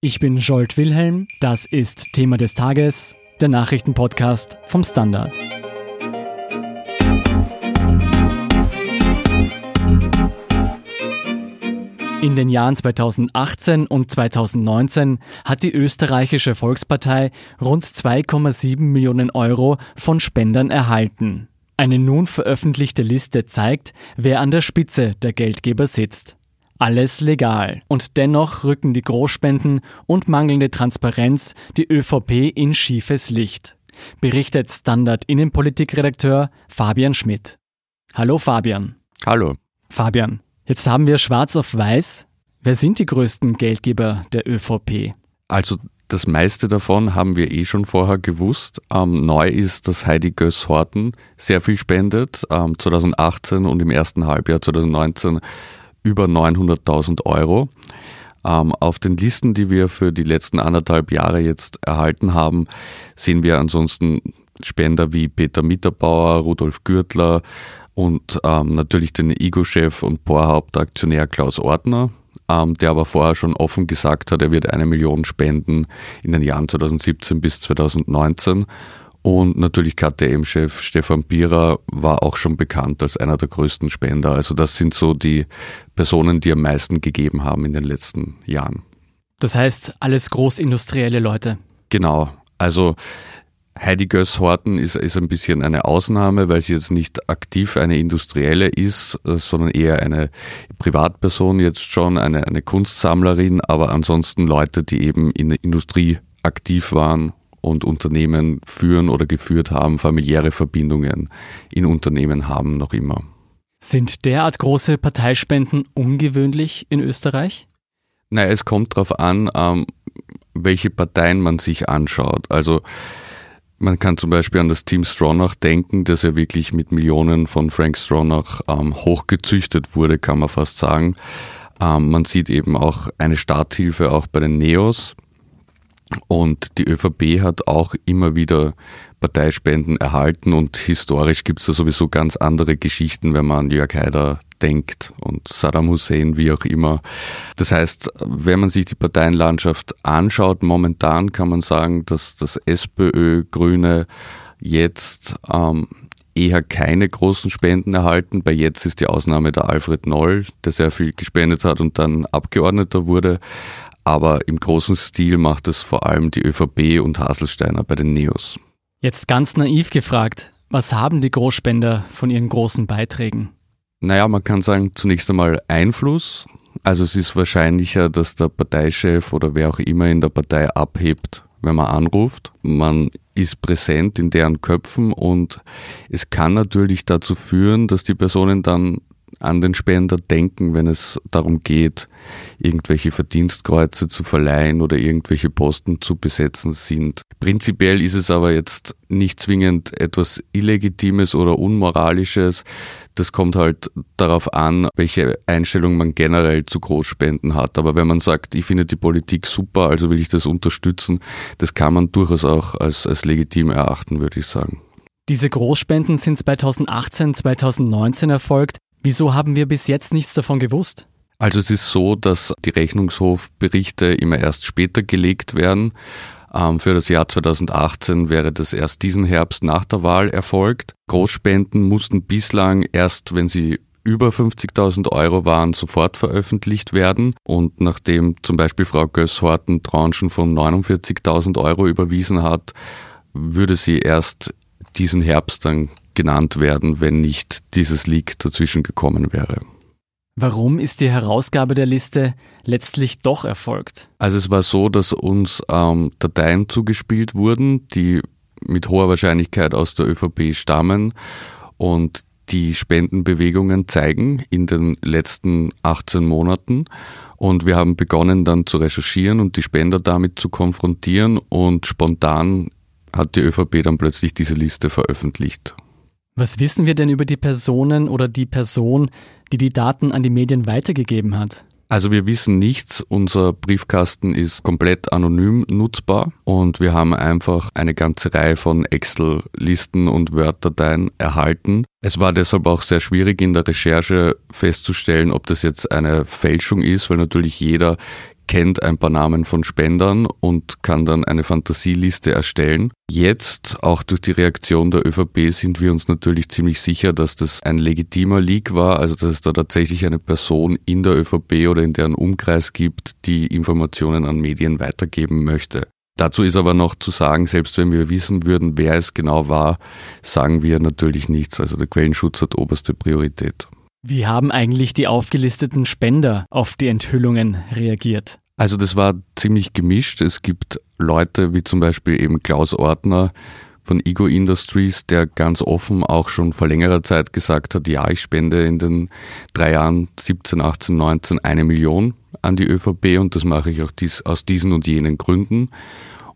Ich bin Jolt Wilhelm, das ist Thema des Tages, der Nachrichtenpodcast vom Standard. In den Jahren 2018 und 2019 hat die österreichische Volkspartei rund 2,7 Millionen Euro von Spendern erhalten. Eine nun veröffentlichte Liste zeigt, wer an der Spitze der Geldgeber sitzt. Alles legal. Und dennoch rücken die Großspenden und mangelnde Transparenz die ÖVP in schiefes Licht. Berichtet Standard Innenpolitikredakteur Fabian Schmidt. Hallo Fabian. Hallo. Fabian, jetzt haben wir schwarz auf weiß. Wer sind die größten Geldgeber der ÖVP? Also das meiste davon haben wir eh schon vorher gewusst. Ähm, neu ist, dass Heidi Göss Horten sehr viel spendet. Ähm, 2018 und im ersten Halbjahr 2019 über 900.000 Euro. Ähm, auf den Listen, die wir für die letzten anderthalb Jahre jetzt erhalten haben, sehen wir ansonsten Spender wie Peter Mitterbauer, Rudolf Gürtler und ähm, natürlich den IGO-Chef und POR-Hauptaktionär Klaus Ortner, ähm, der aber vorher schon offen gesagt hat, er wird eine Million spenden in den Jahren 2017 bis 2019 und natürlich KTM-Chef Stefan Bierer war auch schon bekannt als einer der größten Spender. Also das sind so die Personen, die am meisten gegeben haben in den letzten Jahren. Das heißt, alles großindustrielle Leute. Genau. Also Heidi Göss Horten ist, ist ein bisschen eine Ausnahme, weil sie jetzt nicht aktiv eine Industrielle ist, sondern eher eine Privatperson jetzt schon, eine, eine Kunstsammlerin, aber ansonsten Leute, die eben in der Industrie aktiv waren und Unternehmen führen oder geführt haben, familiäre Verbindungen in Unternehmen haben noch immer. Sind derart große Parteispenden ungewöhnlich in Österreich? Naja, es kommt darauf an, ähm, welche Parteien man sich anschaut. Also man kann zum Beispiel an das Team Stronach denken, das ja wirklich mit Millionen von Frank Stronach ähm, hochgezüchtet wurde, kann man fast sagen. Ähm, man sieht eben auch eine Starthilfe auch bei den Neos, und die ÖVP hat auch immer wieder Parteispenden erhalten und historisch gibt es da sowieso ganz andere Geschichten, wenn man an Jörg Haider denkt und Saddam Hussein, wie auch immer. Das heißt, wenn man sich die Parteienlandschaft anschaut, momentan kann man sagen, dass das SPÖ, Grüne jetzt ähm, eher keine großen Spenden erhalten. Bei jetzt ist die Ausnahme der Alfred Noll, der sehr viel gespendet hat und dann Abgeordneter wurde. Aber im großen Stil macht es vor allem die ÖVP und Haselsteiner bei den Neos. Jetzt ganz naiv gefragt, was haben die Großspender von ihren großen Beiträgen? Naja, man kann sagen, zunächst einmal Einfluss. Also es ist wahrscheinlicher, dass der Parteichef oder wer auch immer in der Partei abhebt, wenn man anruft. Man ist präsent in deren Köpfen und es kann natürlich dazu führen, dass die Personen dann an den Spender denken, wenn es darum geht, irgendwelche Verdienstkreuze zu verleihen oder irgendwelche Posten zu besetzen sind. Prinzipiell ist es aber jetzt nicht zwingend etwas Illegitimes oder Unmoralisches. Das kommt halt darauf an, welche Einstellung man generell zu Großspenden hat. Aber wenn man sagt, ich finde die Politik super, also will ich das unterstützen, das kann man durchaus auch als, als legitim erachten, würde ich sagen. Diese Großspenden sind 2018, 2019 erfolgt. Wieso haben wir bis jetzt nichts davon gewusst? Also es ist so, dass die Rechnungshofberichte immer erst später gelegt werden. Ähm, für das Jahr 2018 wäre das erst diesen Herbst nach der Wahl erfolgt. Großspenden mussten bislang erst, wenn sie über 50.000 Euro waren, sofort veröffentlicht werden. Und nachdem zum Beispiel Frau Gösshorten Tranchen von 49.000 Euro überwiesen hat, würde sie erst diesen Herbst dann genannt werden, wenn nicht dieses Leak dazwischen gekommen wäre. Warum ist die Herausgabe der Liste letztlich doch erfolgt? Also es war so, dass uns ähm, Dateien zugespielt wurden, die mit hoher Wahrscheinlichkeit aus der ÖVP stammen und die Spendenbewegungen zeigen in den letzten 18 Monaten. Und wir haben begonnen dann zu recherchieren und die Spender damit zu konfrontieren und spontan hat die ÖVP dann plötzlich diese Liste veröffentlicht. Was wissen wir denn über die Personen oder die Person, die die Daten an die Medien weitergegeben hat? Also wir wissen nichts. Unser Briefkasten ist komplett anonym nutzbar und wir haben einfach eine ganze Reihe von Excel-Listen und Word-Dateien erhalten. Es war deshalb auch sehr schwierig in der Recherche festzustellen, ob das jetzt eine Fälschung ist, weil natürlich jeder kennt ein paar Namen von Spendern und kann dann eine Fantasieliste erstellen. Jetzt, auch durch die Reaktion der ÖVP, sind wir uns natürlich ziemlich sicher, dass das ein legitimer Leak war, also dass es da tatsächlich eine Person in der ÖVP oder in deren Umkreis gibt, die Informationen an Medien weitergeben möchte. Dazu ist aber noch zu sagen, selbst wenn wir wissen würden, wer es genau war, sagen wir natürlich nichts. Also der Quellenschutz hat oberste Priorität. Wie haben eigentlich die aufgelisteten Spender auf die Enthüllungen reagiert? Also das war ziemlich gemischt. Es gibt Leute wie zum Beispiel eben Klaus Ortner von Ego Industries, der ganz offen auch schon vor längerer Zeit gesagt hat, ja, ich spende in den drei Jahren 17, 18, 19 eine Million an die ÖVP und das mache ich auch dies, aus diesen und jenen Gründen.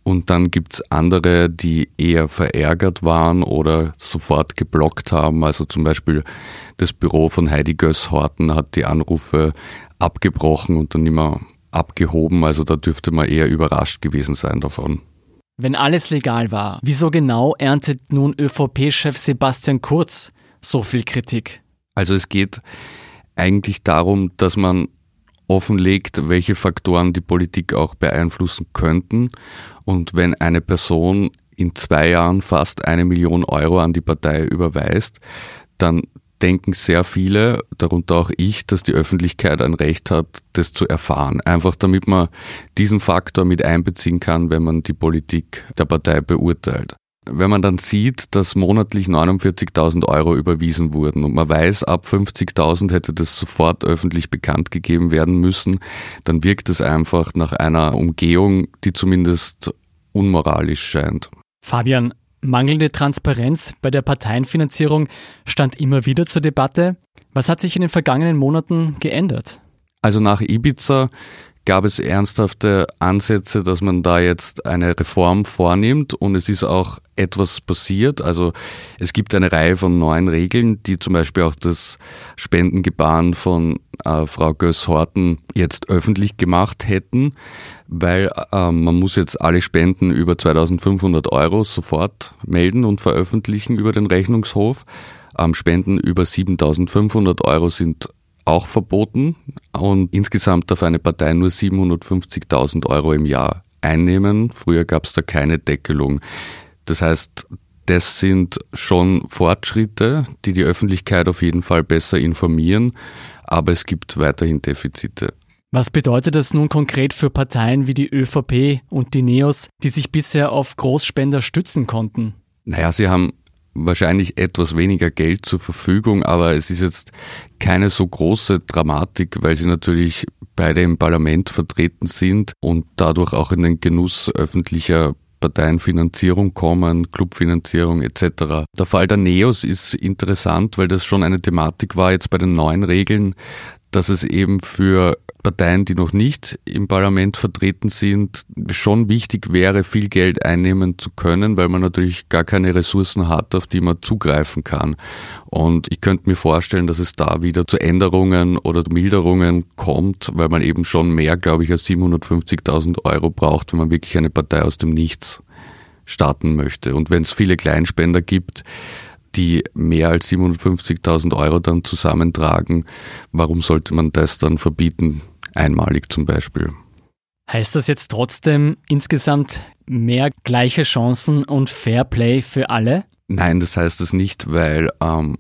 Und dann gibt's andere, die eher verärgert waren oder sofort geblockt haben. Also zum Beispiel das Büro von Heidi Göss Horten hat die Anrufe abgebrochen und dann immer abgehoben. Also da dürfte man eher überrascht gewesen sein davon. Wenn alles legal war, wieso genau erntet nun ÖVP-Chef Sebastian Kurz so viel Kritik? Also es geht eigentlich darum, dass man offenlegt, welche Faktoren die Politik auch beeinflussen könnten. Und wenn eine Person in zwei Jahren fast eine Million Euro an die Partei überweist, dann denken sehr viele, darunter auch ich, dass die Öffentlichkeit ein Recht hat, das zu erfahren. Einfach damit man diesen Faktor mit einbeziehen kann, wenn man die Politik der Partei beurteilt. Wenn man dann sieht, dass monatlich 49.000 Euro überwiesen wurden und man weiß, ab 50.000 hätte das sofort öffentlich bekannt gegeben werden müssen, dann wirkt es einfach nach einer Umgehung, die zumindest unmoralisch scheint. Fabian, mangelnde Transparenz bei der Parteienfinanzierung stand immer wieder zur Debatte. Was hat sich in den vergangenen Monaten geändert? Also nach Ibiza gab es ernsthafte Ansätze, dass man da jetzt eine Reform vornimmt und es ist auch etwas passiert. Also es gibt eine Reihe von neuen Regeln, die zum Beispiel auch das Spendengebaren von äh, Frau Göss-Horten jetzt öffentlich gemacht hätten, weil äh, man muss jetzt alle Spenden über 2500 Euro sofort melden und veröffentlichen über den Rechnungshof. Ähm, Spenden über 7500 Euro sind auch verboten und insgesamt darf eine Partei nur 750.000 Euro im Jahr einnehmen. Früher gab es da keine Deckelung. Das heißt, das sind schon Fortschritte, die die Öffentlichkeit auf jeden Fall besser informieren, aber es gibt weiterhin Defizite. Was bedeutet das nun konkret für Parteien wie die ÖVP und die NEOS, die sich bisher auf Großspender stützen konnten? Naja, sie haben wahrscheinlich etwas weniger Geld zur Verfügung, aber es ist jetzt keine so große Dramatik, weil sie natürlich beide im Parlament vertreten sind und dadurch auch in den Genuss öffentlicher Parteienfinanzierung kommen, Clubfinanzierung etc. Der Fall der Neos ist interessant, weil das schon eine Thematik war jetzt bei den neuen Regeln, dass es eben für Parteien, die noch nicht im Parlament vertreten sind, schon wichtig wäre, viel Geld einnehmen zu können, weil man natürlich gar keine Ressourcen hat, auf die man zugreifen kann. Und ich könnte mir vorstellen, dass es da wieder zu Änderungen oder Milderungen kommt, weil man eben schon mehr, glaube ich, als 750.000 Euro braucht, wenn man wirklich eine Partei aus dem Nichts starten möchte. Und wenn es viele Kleinspender gibt, die mehr als 750.000 Euro dann zusammentragen, warum sollte man das dann verbieten? Einmalig zum Beispiel. Heißt das jetzt trotzdem insgesamt mehr gleiche Chancen und Fair Play für alle? Nein, das heißt es nicht, weil ähm,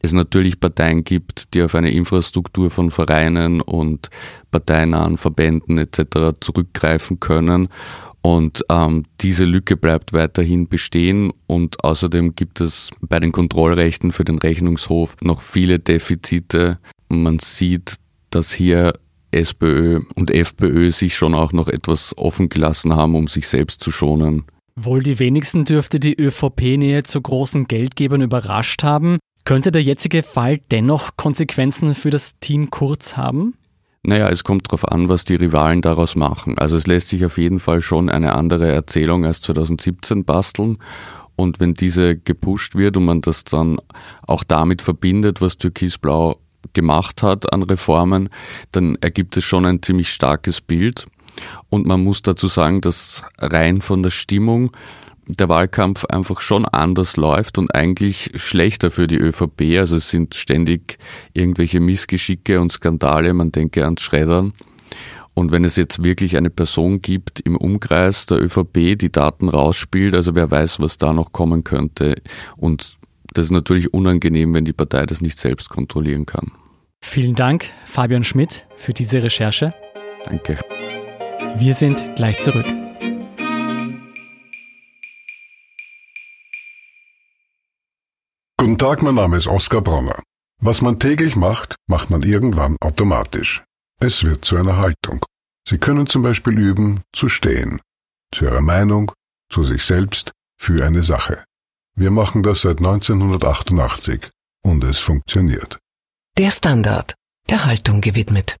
es natürlich Parteien gibt, die auf eine Infrastruktur von Vereinen und parteinahen Verbänden etc. zurückgreifen können. Und ähm, diese Lücke bleibt weiterhin bestehen und außerdem gibt es bei den Kontrollrechten für den Rechnungshof noch viele Defizite. Man sieht, dass hier SPÖ und FPÖ sich schon auch noch etwas offen gelassen haben, um sich selbst zu schonen. Wohl die wenigsten dürfte die ÖVP-Nähe zu großen Geldgebern überrascht haben. Könnte der jetzige Fall dennoch Konsequenzen für das Team Kurz haben? Naja, es kommt darauf an, was die Rivalen daraus machen. Also es lässt sich auf jeden Fall schon eine andere Erzählung als 2017 basteln. Und wenn diese gepusht wird und man das dann auch damit verbindet, was Türkisblau gemacht hat an Reformen, dann ergibt es schon ein ziemlich starkes Bild. Und man muss dazu sagen, dass rein von der Stimmung der Wahlkampf einfach schon anders läuft und eigentlich schlechter für die ÖVP. Also es sind ständig irgendwelche Missgeschicke und Skandale, man denke ans Schreddern. Und wenn es jetzt wirklich eine Person gibt im Umkreis der ÖVP, die Daten rausspielt, also wer weiß, was da noch kommen könnte. Und das ist natürlich unangenehm, wenn die Partei das nicht selbst kontrollieren kann. Vielen Dank, Fabian Schmidt, für diese Recherche. Danke. Wir sind gleich zurück. Guten Tag, mein Name ist Oskar Bronner. Was man täglich macht, macht man irgendwann automatisch. Es wird zu einer Haltung. Sie können zum Beispiel üben, zu stehen. Zu Ihrer Meinung, zu sich selbst, für eine Sache. Wir machen das seit 1988 und es funktioniert. Der Standard, der Haltung gewidmet.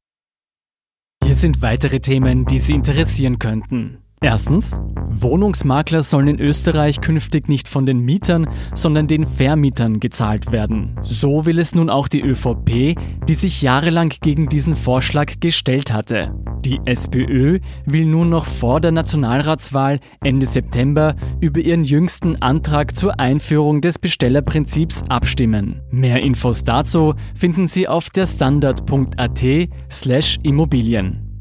Hier sind weitere Themen, die Sie interessieren könnten. Erstens, Wohnungsmakler sollen in Österreich künftig nicht von den Mietern, sondern den Vermietern gezahlt werden. So will es nun auch die ÖVP, die sich jahrelang gegen diesen Vorschlag gestellt hatte. Die SPÖ will nun noch vor der Nationalratswahl Ende September über ihren jüngsten Antrag zur Einführung des Bestellerprinzips abstimmen. Mehr Infos dazu finden Sie auf der standard.at slash Immobilien.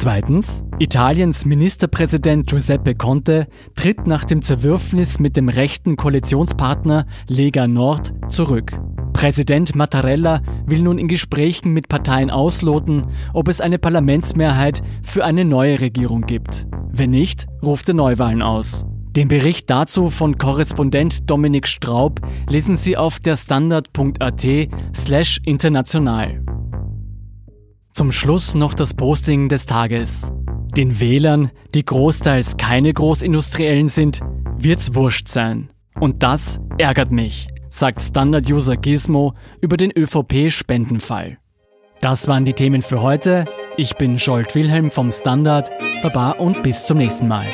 Zweitens, Italiens Ministerpräsident Giuseppe Conte tritt nach dem Zerwürfnis mit dem rechten Koalitionspartner Lega Nord zurück. Präsident Mattarella will nun in Gesprächen mit Parteien ausloten, ob es eine Parlamentsmehrheit für eine neue Regierung gibt. Wenn nicht, ruft er Neuwahlen aus. Den Bericht dazu von Korrespondent Dominik Straub lesen Sie auf der Standard.at slash international. Zum Schluss noch das Posting des Tages. Den Wählern, die großteils keine Großindustriellen sind, wird's wurscht sein. Und das ärgert mich, sagt Standard-User Gizmo über den ÖVP-Spendenfall. Das waren die Themen für heute. Ich bin Scholt Wilhelm vom Standard. Baba und bis zum nächsten Mal.